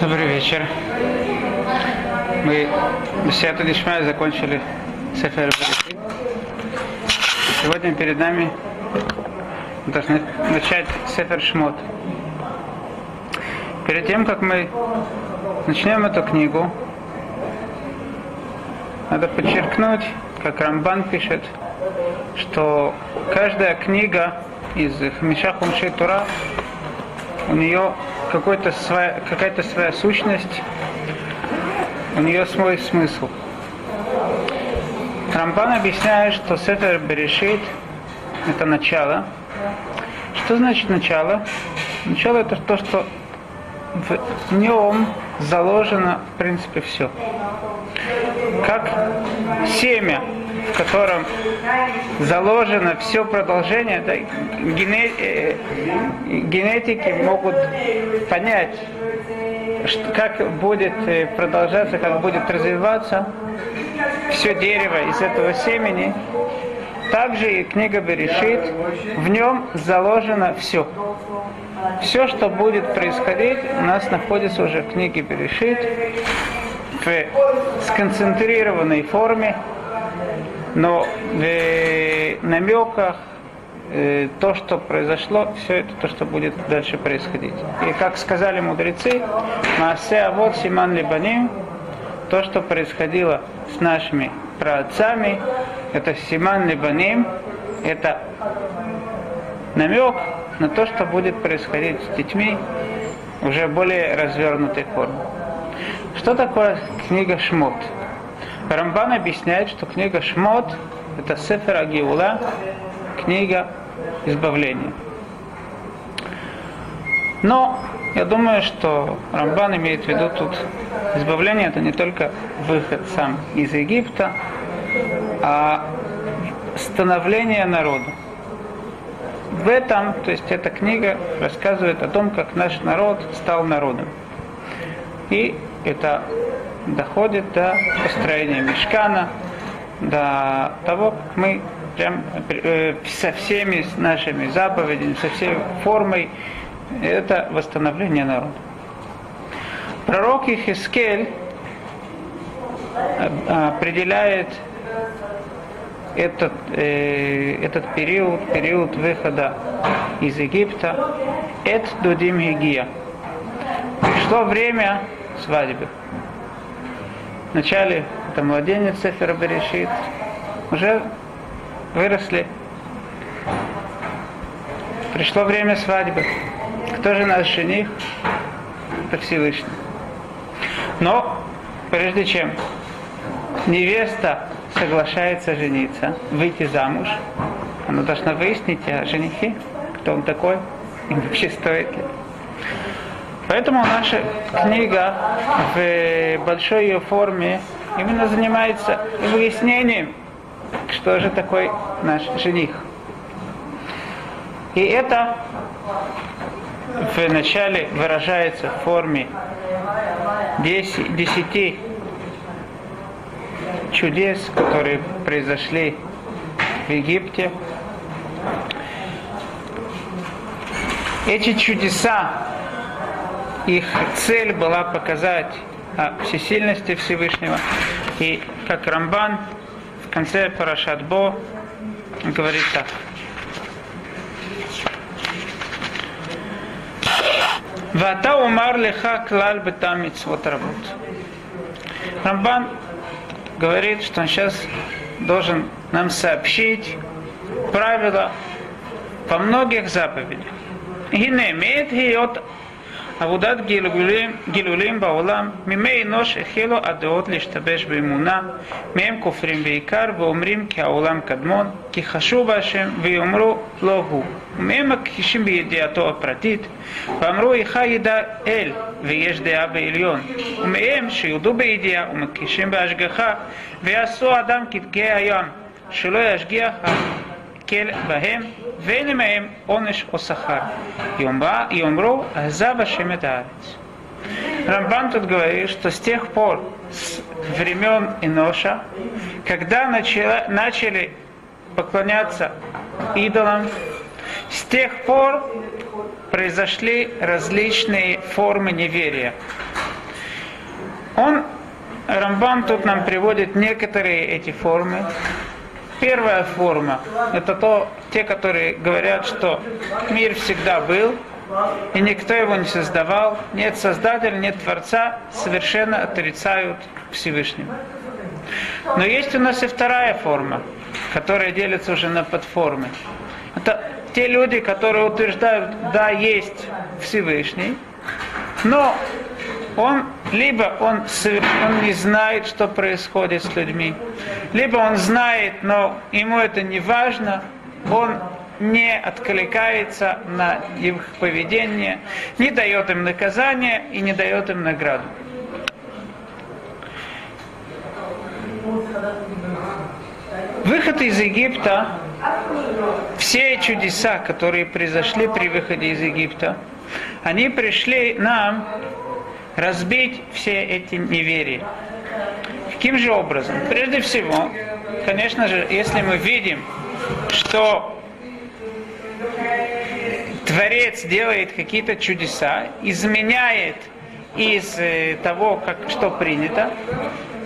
Добрый вечер. Мы Сиату Дишмай закончили Сефер. Сегодня перед нами должны начать Сефер Шмот. Перед тем, как мы начнем эту книгу, надо подчеркнуть, как Рамбан пишет, что каждая книга из Хамиша Хумши Тура, у нее какой-то своя, какая-то своя сущность, у нее свой смысл. Рамбан объясняет, что Сефер Берешит – это начало. Что значит начало? Начало – это то, что в нем заложено, в принципе, все. Как семя, в котором заложено все продолжение, да, гене, э, генетики могут понять, что, как будет э, продолжаться, как будет развиваться все дерево из этого семени. Также и книга Берешит, в нем заложено все. Все, что будет происходить, у нас находится уже в книге Берешит в сконцентрированной форме, но в намеках э, то, что произошло, все это то, что будет дальше происходить. И как сказали мудрецы, Маасе Авод Симан Либаним, то, что происходило с нашими праотцами, это Симан Либаним, это намек на то, что будет происходить с детьми уже более развернутой форме. Что такое книга Шмот? Рамбан объясняет, что книга Шмот – это Сефер Агиула, книга избавления. Но я думаю, что Рамбан имеет в виду тут избавление это не только выход сам из Египта, а становление народа. В этом, то есть эта книга рассказывает о том, как наш народ стал народом. И это доходит до построения мешкана, до того, как мы прям э, со всеми нашими заповедями, со всей формой, это восстановление народа. Пророк Ихискель э, определяет этот, э, этот период, период выхода из Египта, Эт Дудим Гигия. Пришло время свадьбы. Вначале это младенец Сефера Берешит, уже выросли. Пришло время свадьбы. Кто же наш жених? Это Всевышний. Но прежде чем невеста соглашается жениться, выйти замуж, она должна выяснить о женихе, кто он такой, и вообще стоит ли. Поэтому наша книга в большой ее форме именно занимается выяснением, что же такой наш жених. И это в начале выражается в форме десяти чудес, которые произошли в Египте. Эти чудеса их цель была показать о всесильности Всевышнего. И как Рамбан в конце Парашатбо говорит так. Вата умар леха клаль бетам митцвот работ. Рамбан говорит, что он сейчас должен нам сообщить правила по многих заповедях. Гине имеет гиот עבודת גלגולים, גילולים בעולם, מימי אנוש החלו הדעות להשתבש באמונה, מהם כופרים בעיקר ואומרים כי העולם קדמון, כי חשוב בהשם, ויאמרו לא הוא. ומהם מכחישים בידיעתו הפרטית, ואמרו איכה ידע אל, ויש דעה בעליון. ומהם שיודו בידיעה ומכחישים בהשגחה, ויעשו אדם כדגי הים, שלא ישגיח להקל בהם, ואין עמהם עונש או שכר. יאמרו, עזב השם את הארץ. Рамбан тут говорит, что с тех пор, с времен Иноша, когда начали, начали поклоняться идолам, с тех пор произошли различные формы неверия. Он, Рамбам тут нам приводит некоторые эти формы. Первая форма – это то, те, которые говорят, что мир всегда был, и никто его не создавал, нет создателя, нет Творца, совершенно отрицают Всевышнего. Но есть у нас и вторая форма, которая делится уже на подформы. Это те люди, которые утверждают, да, есть Всевышний, но он либо он, он не знает, что происходит с людьми, либо он знает, но ему это не важно, он не откликается на их поведение, не дает им наказания и не дает им награду. Выход из Египта, все чудеса, которые произошли при выходе из Египта, они пришли нам разбить все эти неверия. Каким же образом? Прежде всего, конечно же, если мы видим, что Творец делает какие-то чудеса, изменяет из э, того, как, что принято,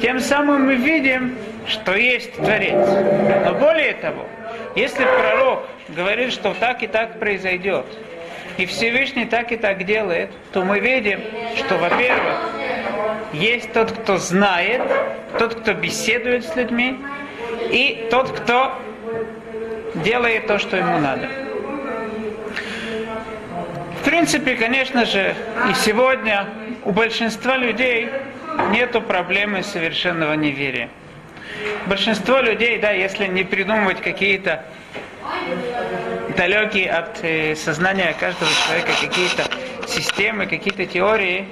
тем самым мы видим, что есть Творец. Но более того, если пророк говорит, что так и так произойдет, и Всевышний так и так делает, то мы видим, что, во-первых, есть тот, кто знает, тот, кто беседует с людьми, и тот, кто делает то, что ему надо. В принципе, конечно же, и сегодня у большинства людей нету проблемы совершенного неверия. Большинство людей, да, если не придумывать какие-то далекие от э, сознания каждого человека какие-то системы, какие-то теории,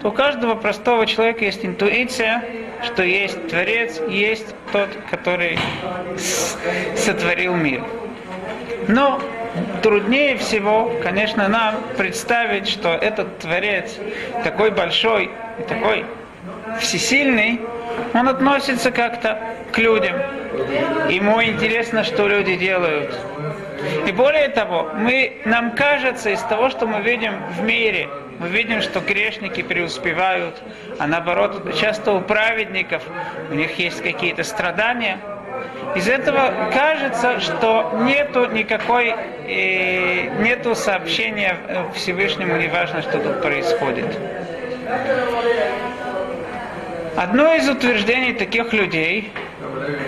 то у каждого простого человека есть интуиция, что есть Творец, есть тот, который сотворил мир. Но труднее всего, конечно, нам представить, что этот Творец такой большой и такой всесильный, он относится как-то к людям. Ему интересно, что люди делают. И более того, мы, нам кажется из того, что мы видим в мире, мы видим, что грешники преуспевают, а наоборот, часто у праведников у них есть какие-то страдания. Из этого кажется, что нету никакой, э, нету сообщения Всевышнему, неважно, что тут происходит. Одно из утверждений таких людей,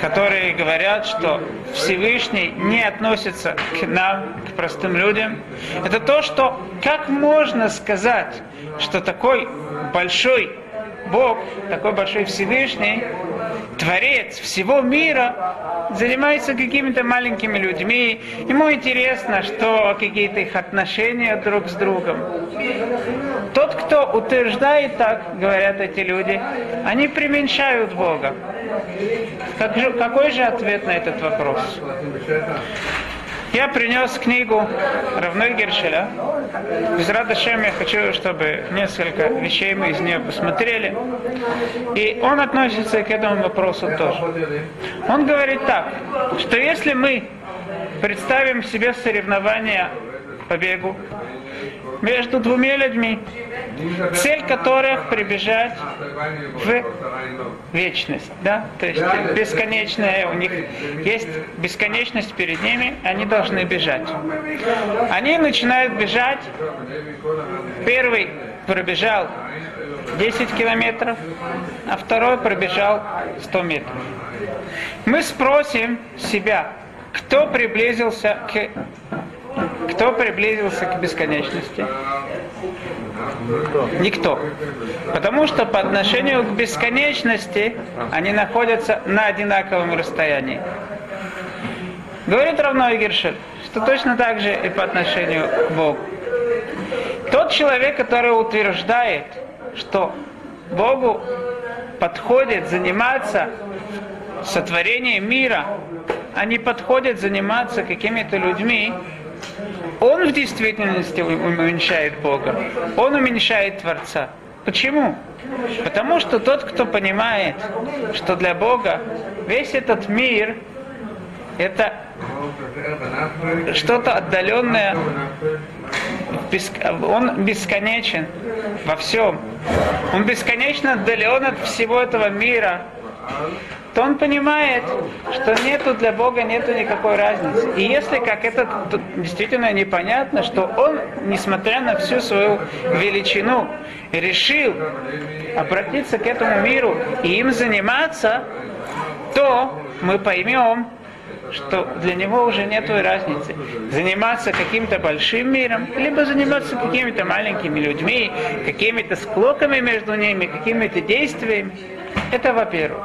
которые говорят, что Всевышний не относится к нам, к простым людям, это то, что как можно сказать, что такой большой Бог, такой большой Всевышний, Творец всего мира, занимается какими-то маленькими людьми. Ему интересно, что какие-то их отношения друг с другом. Тот, кто утверждает так, говорят эти люди, они пременьшают Бога. Как какой же ответ на этот вопрос? Я принес книгу Равной Гершеля. Без Радашем я хочу, чтобы несколько вещей мы из нее посмотрели. И он относится к этому вопросу тоже. Он говорит так, что если мы представим себе соревнования по бегу между двумя людьми, цель которых прибежать в вечность, да, то есть бесконечная, у них есть бесконечность перед ними, они должны бежать. Они начинают бежать, первый пробежал 10 километров, а второй пробежал 100 метров. Мы спросим себя, кто приблизился к кто приблизился к бесконечности? Никто. Потому что по отношению к бесконечности они находятся на одинаковом расстоянии. Говорит равно Гершель, что точно так же и по отношению к Богу. Тот человек, который утверждает, что Богу подходит заниматься сотворением мира, а не подходит заниматься какими-то людьми, он в действительности уменьшает Бога. Он уменьшает Творца. Почему? Потому что тот, кто понимает, что для Бога весь этот мир это что-то отдаленное он бесконечен во всем. Он бесконечно отдален от всего этого мира то он понимает, что нету для Бога нету никакой разницы. И если как это действительно непонятно, что он, несмотря на всю свою величину, решил обратиться к этому миру и им заниматься, то мы поймем, что для него уже нет разницы. Заниматься каким-то большим миром, либо заниматься какими-то маленькими людьми, какими-то склоками между ними, какими-то действиями. Это во-первых.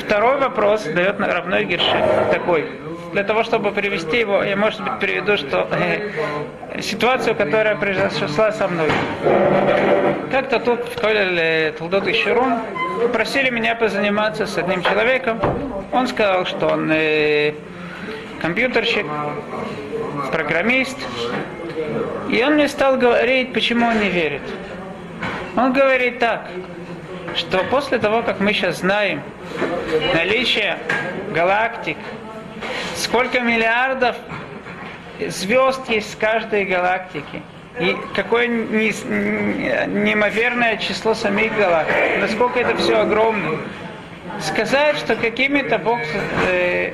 Второй вопрос дает равной Герши такой. Для того, чтобы привести его, я, может быть, приведу, что э, ситуацию, которая произошла со мной. Как-то тут в Колеле Тулдот и просили меня позаниматься с одним человеком. Он сказал, что он э, компьютерщик, программист. И он мне стал говорить, почему он не верит. Он говорит так, что после того, как мы сейчас знаем наличие галактик, сколько миллиардов звезд есть в каждой галактике, и какое неимоверное число самих галактик, насколько это все огромно. Сказать, что какими-то Бог э,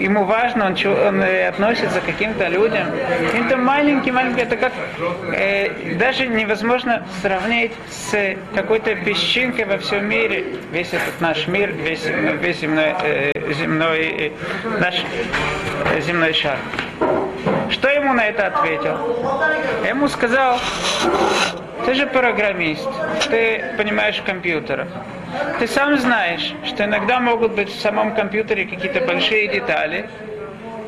ему важно, он, он э, относится к каким-то людям, каким-то маленьким, маленьким, это как э, даже невозможно сравнить с какой-то песчинкой во всем мире, весь этот наш мир, весь, весь земной, э, земной э, наш э, земной шар. Что ему на это ответил? Я ему сказал, ты же программист, ты понимаешь в компьютерах. Ты сам знаешь, что иногда могут быть в самом компьютере какие-то большие детали,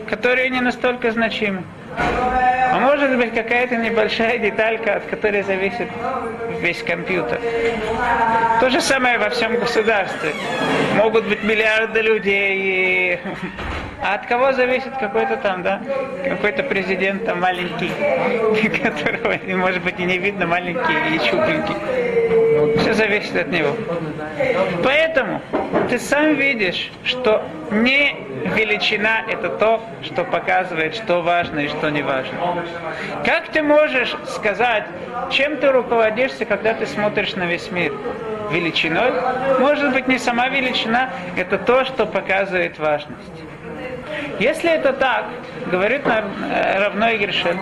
которые не настолько значимы. А может быть какая-то небольшая деталька, от которой зависит весь компьютер. То же самое во всем государстве. Могут быть миллиарды людей, а от кого зависит какой-то там, да, какой-то президент там маленький, которого, может быть, и не видно, маленький и щупленький. Все зависит от него. Поэтому ты сам видишь, что не величина это то, что показывает, что важно и что не важно. Как ты можешь сказать, чем ты руководишься, когда ты смотришь на весь мир? Величиной? Может быть, не сама величина, это то, что показывает важность. Если это так, говорит равной Гершель,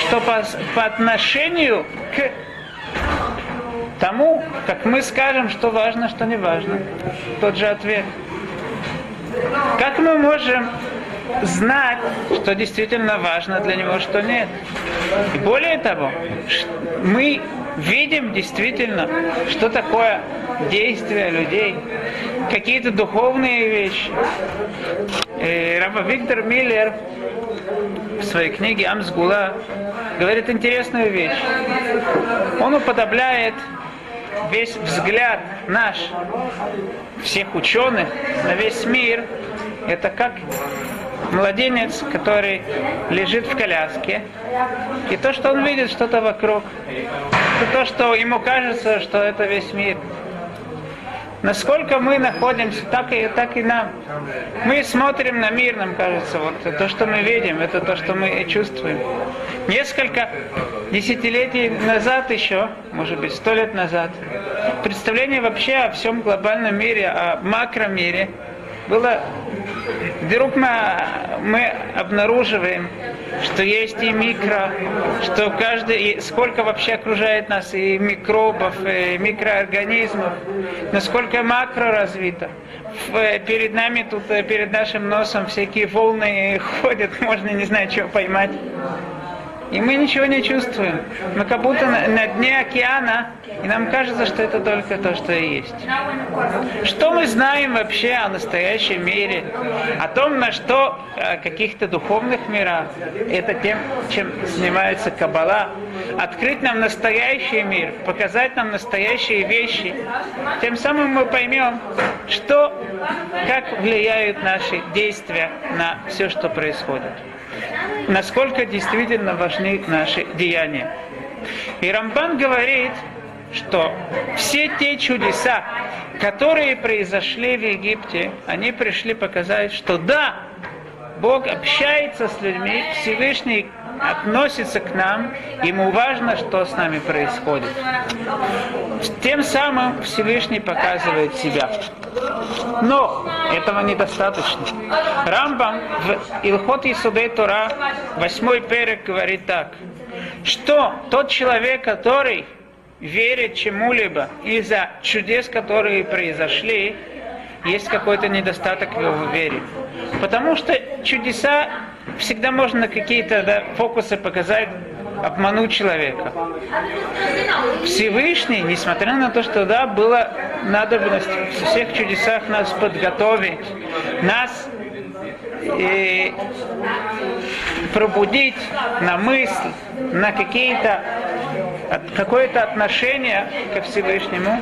что по, по отношению к тому, как мы скажем, что важно, что не важно. Тот же ответ. Как мы можем знать, что действительно важно для него, что нет? И более того, мы видим действительно, что такое действие людей, какие-то духовные вещи. И Раба Виктор Миллер в своей книге Амсгула говорит интересную вещь. Он уподобляет весь взгляд наш, всех ученых на весь мир, это как младенец, который лежит в коляске, и то, что он видит что-то вокруг, это то, что ему кажется, что это весь мир. Насколько мы находимся, так и, так и нам. Мы смотрим на мир, нам кажется, вот то, что мы видим, это то, что мы чувствуем. Несколько десятилетий назад еще, может быть, сто лет назад, представление вообще о всем глобальном мире, о макромире было Вдруг мы, мы обнаруживаем, что есть и микро, что каждый, сколько вообще окружает нас и микробов, и микроорганизмов, насколько макро развито. Перед нами тут, перед нашим носом всякие волны ходят, можно не знаю, чего поймать. И мы ничего не чувствуем. Мы как будто на, на дне океана, и нам кажется, что это только то, что есть. Что мы знаем вообще о настоящем мире? О том, на что о каких-то духовных мирах? Это тем, чем занимается Каббала. Открыть нам настоящий мир, показать нам настоящие вещи. Тем самым мы поймем, что, как влияют наши действия на все, что происходит насколько действительно важны наши деяния. И Рамбан говорит, что все те чудеса, которые произошли в Египте, они пришли показать, что да, Бог общается с людьми, Всевышний относится к нам, ему важно, что с нами происходит. Тем самым Всевышний показывает себя. Но этого недостаточно. Рамбам в Илхот Исудей Тора, 8 перек, говорит так, что тот человек, который верит чему-либо из-за чудес, которые произошли, есть какой-то недостаток в его вере. Потому что чудеса всегда можно какие-то да, фокусы показать, обмануть человека. Всевышний, несмотря на то, что да, была надобность в всех чудесах нас подготовить, нас и пробудить на мысль, на какие-то какое-то отношение ко Всевышнему.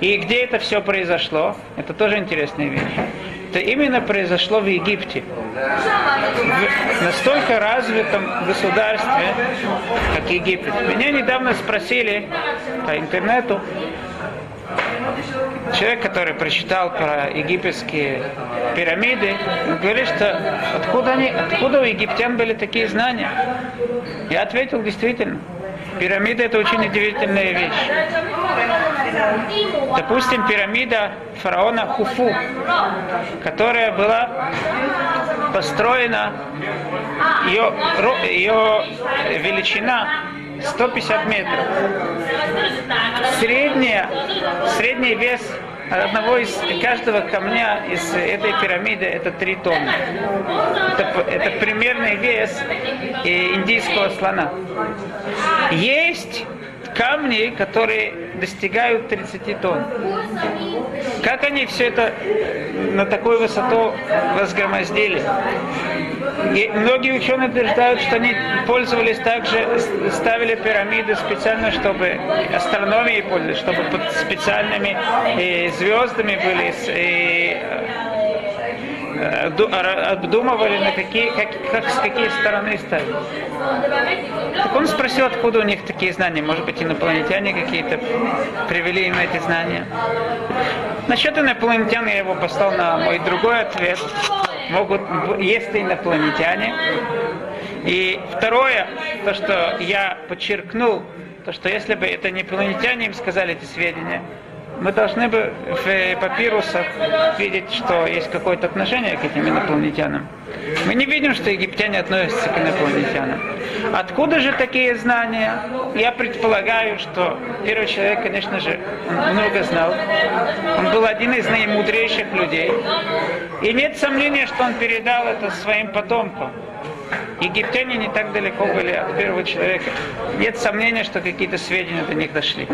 И где это все произошло, это тоже интересная вещь. Это именно произошло в Египте. В настолько развитом государстве, как Египет. Меня недавно спросили по интернету, человек, который прочитал про египетские пирамиды, он говорит, что откуда, они, откуда у египтян были такие знания. Я ответил, действительно, пирамида это очень удивительная вещь. Допустим, пирамида фараона Хуфу, которая была построена, ее, ее величина 150 метров. Средняя, средний вес одного из каждого камня из этой пирамиды это 3 тонны. Это, это примерный вес индийского слона. Есть камни, которые достигают 30 тонн. Как они все это на такую высоту возгромоздили? И многие ученые утверждают, что они пользовались также, ставили пирамиды специально, чтобы астрономией пользовались, чтобы под специальными э, звездами были э, обдумывали, на какие, как, как, с какие стороны ставить. Так он спросил, откуда у них такие знания. Может быть, инопланетяне какие-то привели им эти знания. Насчет инопланетян я его послал на мой другой ответ. Могут, есть инопланетяне. И второе, то, что я подчеркнул, то, что если бы это не инопланетяне им сказали эти сведения, мы должны бы в папирусах видеть, что есть какое-то отношение к этим инопланетянам. Мы не видим, что египтяне относятся к инопланетянам. Откуда же такие знания? Я предполагаю, что первый человек, конечно же, много знал. Он был один из наимудрейших людей. И нет сомнения, что он передал это своим потомкам. Египтяне не так далеко были от первого человека. Нет сомнения, что какие-то сведения до них дошли.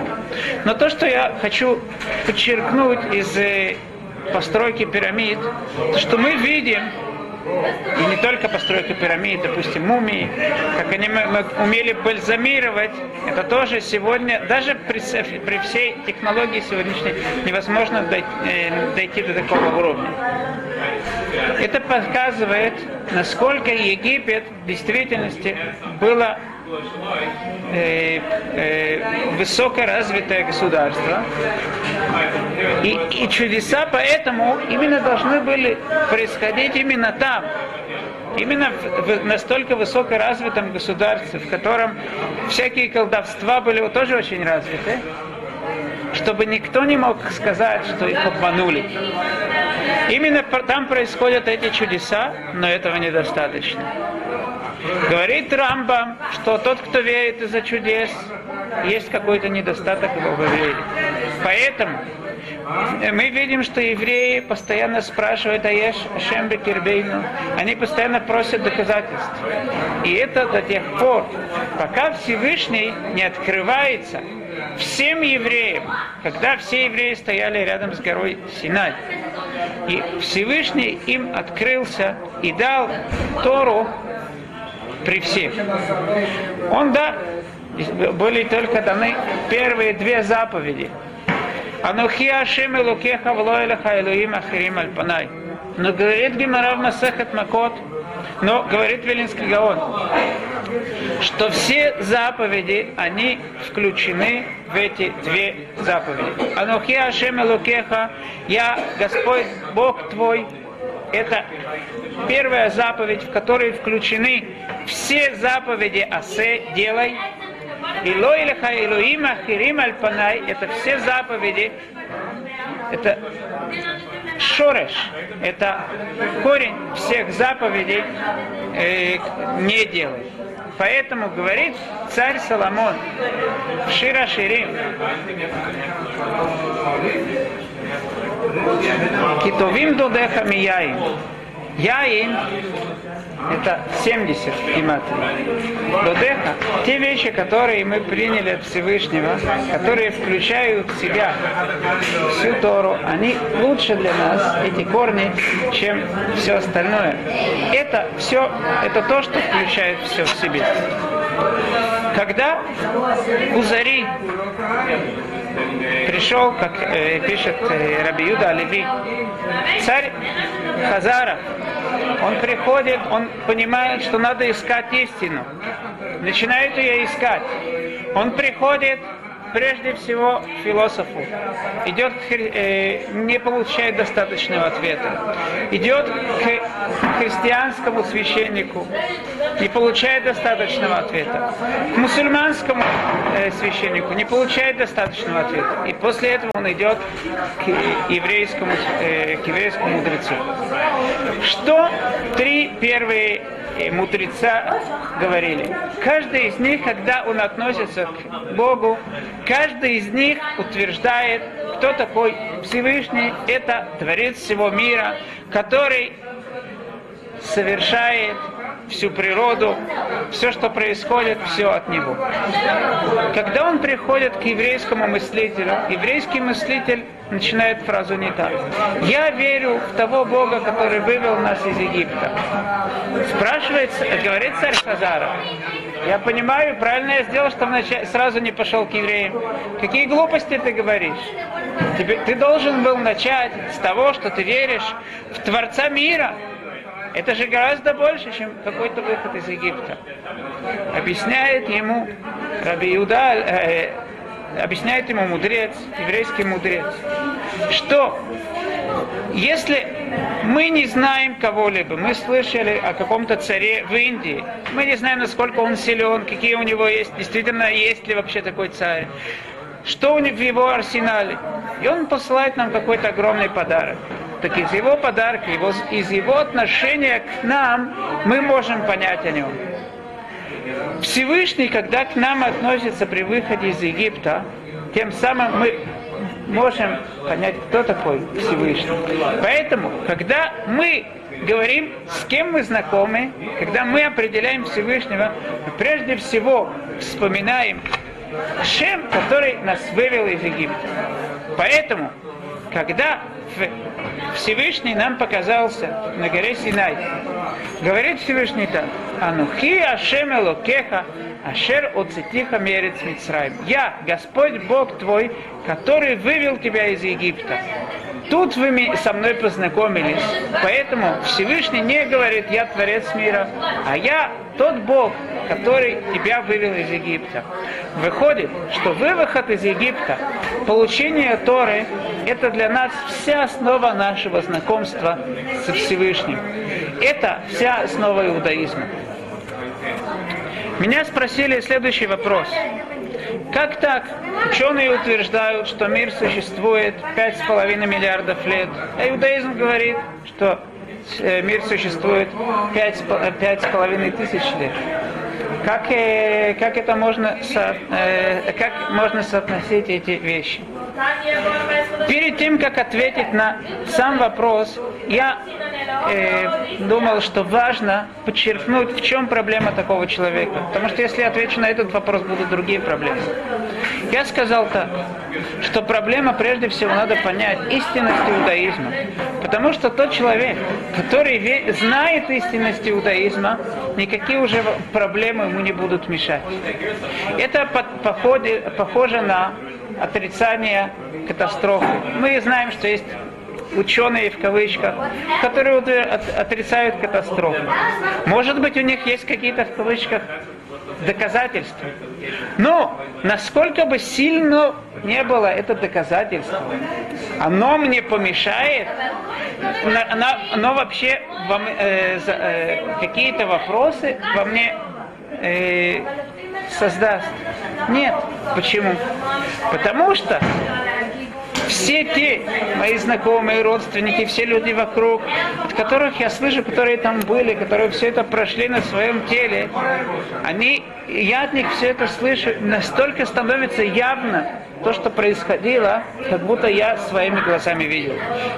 Но то, что я хочу подчеркнуть из э, постройки пирамид, то, что мы видим, и не только постройка пирамид, допустим, мумии, как они умели бальзамировать, это тоже сегодня, даже при, при всей технологии сегодняшней, невозможно дойти, э, дойти до такого уровня. Это показывает, насколько Египет в действительности было э, э, высокоразвитое государство. И, и чудеса поэтому именно должны были происходить именно там. Именно в, настолько высокоразвитом государстве, в котором всякие колдовства были тоже очень развиты, чтобы никто не мог сказать, что их обманули. Именно там происходят эти чудеса, но этого недостаточно. Говорит Рамбам, что тот, кто верит из-за чудес, есть какой-то недостаток его вере. Поэтому мы видим, что евреи постоянно спрашивают Аеш Ашем Бекирбейну. Они постоянно просят доказательств. И это до тех пор, пока Всевышний не открывается всем евреям, когда все евреи стояли рядом с горой Синай. И Всевышний им открылся и дал Тору при всех. Он, да, были только даны первые две заповеди. Анухи Ашим Элукеха Влоэлеха Элуим Ахирим Альпанай. Но говорит Гимара в Масехет Макот, но говорит Велинский Гаон, что все заповеди, они включены в эти две заповеди. Анухи Ашем Элукеха, я Господь Бог твой, это первая заповедь, в которой включены все заповеди Асе, делай. И лоилеха Илуима Хирим Альпанай, это все заповеди, это шореш, это корень всех заповедей э, не делай. Поэтому говорит царь Соломон Шира Ширим Китовим додеха мияин. Яин это 70 гематрий. Додеха – те вещи, которые мы приняли от Всевышнего, которые включают в себя всю Тору, они лучше для нас, эти корни, чем все остальное. Это все, это то, что включает все в себе. Когда Узари пришел, как э, пишет э, Раби Юда Оливи, царь Хазара, он приходит, он понимает, что надо искать истину. Начинает ее искать. Он приходит прежде всего философу. Идет, э, не получает достаточного ответа. Идет к христианскому священнику, не получает достаточного ответа. К мусульманскому э, священнику не получает достаточного ответа. И после этого он идет к еврейскому, э, к еврейскому мудрецу. Что три первые мудреца говорили. Каждый из них, когда он относится к Богу, каждый из них утверждает, кто такой Всевышний. Это Творец всего мира, который совершает всю природу, все, что происходит, все от него. Когда он приходит к еврейскому мыслителю, еврейский мыслитель начинает фразу не так. Я верю в того Бога, который вывел нас из Египта. Спрашивает, говорит царь Хазара, я понимаю, правильно я сделал, что сразу не пошел к евреям. Какие глупости ты говоришь? Тебе, ты должен был начать с того, что ты веришь в Творца мира, это же гораздо больше, чем какой-то выход из Египта. Объясняет ему Раби Юда, э, объясняет ему мудрец, еврейский мудрец, что если мы не знаем кого-либо, мы слышали о каком-то царе в Индии, мы не знаем, насколько он силен, какие у него есть, действительно есть ли вообще такой царь, что у него в его арсенале. И он посылает нам какой-то огромный подарок так из его подарка, его, из его отношения к нам мы можем понять о нем. Всевышний, когда к нам относится при выходе из Египта, тем самым мы можем понять, кто такой Всевышний. Поэтому, когда мы говорим, с кем мы знакомы, когда мы определяем Всевышнего, мы прежде всего вспоминаем Шем, который нас вывел из Египта. Поэтому, когда Всевышний нам показался на горе Синай. Говорит Всевышний так. Анухи Ашем Элокеха Ашер Оцетиха Мерец Мицраим. Я, Господь Бог твой, который вывел тебя из Египта. Тут вы со мной познакомились. Поэтому Всевышний не говорит, я Творец мира, а я тот Бог, который тебя вывел из Египта. Выходит, что вывод из Египта, получение Торы, это для нас вся основа нашего знакомства со Всевышним. Это вся основа иудаизма. Меня спросили следующий вопрос. Как так? Ученые утверждают, что мир существует 5,5 миллиардов лет, а иудаизм говорит, что э, мир существует 5,5 тысяч лет. Как, э, как это можно, со, э, как можно соотносить эти вещи? Перед тем, как ответить на сам вопрос, я э, думал, что важно подчеркнуть, в чем проблема такого человека. Потому что если я отвечу на этот вопрос, будут другие проблемы. Я сказал так, что проблема прежде всего надо понять истинность иудаизма. Потому что тот человек, который знает истинность иудаизма, никакие уже проблемы ему не будут мешать. Это похоже на отрицание катастрофы. Мы знаем, что есть ученые в кавычках, которые отрицают катастрофу. Может быть, у них есть какие-то в кавычках доказательства. Но насколько бы сильно не было это доказательство, оно мне помешает оно вообще э, э, какие-то вопросы во мне э, создаст. Нет. Почему? Потому что все те мои знакомые, родственники, все люди вокруг, от которых я слышу, которые там были, которые все это прошли на своем теле, они, я от них все это слышу, настолько становится явно то, что происходило, как будто я своими глазами видел.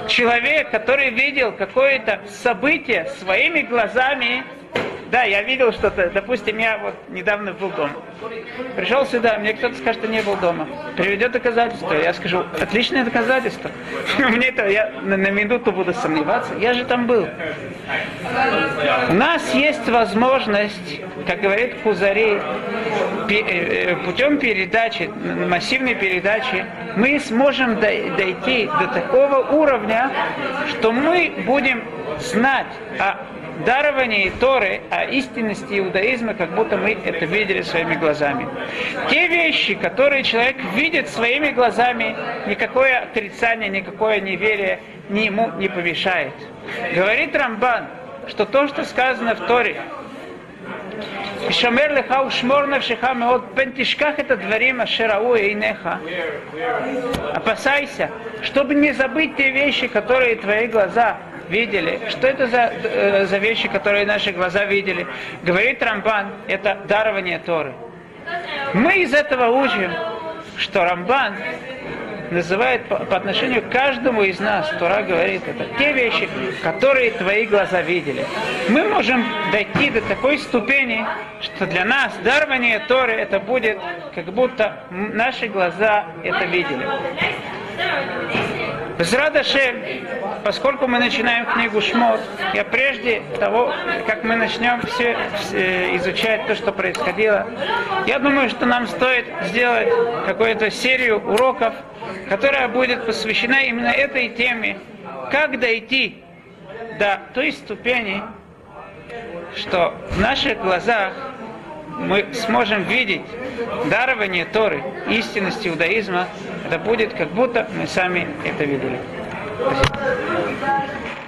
Человек, который видел какое-то событие своими глазами, да, я видел что-то, допустим, я вот недавно был дома. Пришел сюда, мне кто-то скажет, что не был дома. Приведет доказательство. Я скажу, отличное доказательство. Мне это, я на, на минуту буду сомневаться. Я же там был. У нас есть возможность, как говорит Кузари, пе- э, э, путем передачи, массивной передачи, мы сможем дой- дойти до такого уровня, что мы будем знать о дарование Торы, о истинности иудаизма, как будто мы это видели своими глазами. Те вещи, которые человек видит своими глазами, никакое отрицание, никакое неверие ни ему не помешает. Говорит Рамбан, что то, что сказано в Торе, Шамер Шморна в навшиха от пентишках это дворим ашерау и неха. Опасайся, чтобы не забыть те вещи, которые твои глаза видели. Что это за, э, за вещи, которые наши глаза видели? Говорит Рамбан, это дарование Торы. Мы из этого учим, что Рамбан называет по, по отношению к каждому из нас, Тора говорит, это те вещи, которые твои глаза видели. Мы можем дойти до такой ступени, что для нас дарование Торы это будет, как будто наши глаза это видели. Безрадашем, поскольку мы начинаем книгу Шмот, я прежде того, как мы начнем все, все изучать то, что происходило, я думаю, что нам стоит сделать какую-то серию уроков, которая будет посвящена именно этой теме, как дойти до той ступени, что в наших глазах мы сможем видеть дарование Торы, истинность иудаизма, это будет как будто мы сами это видели. Спасибо.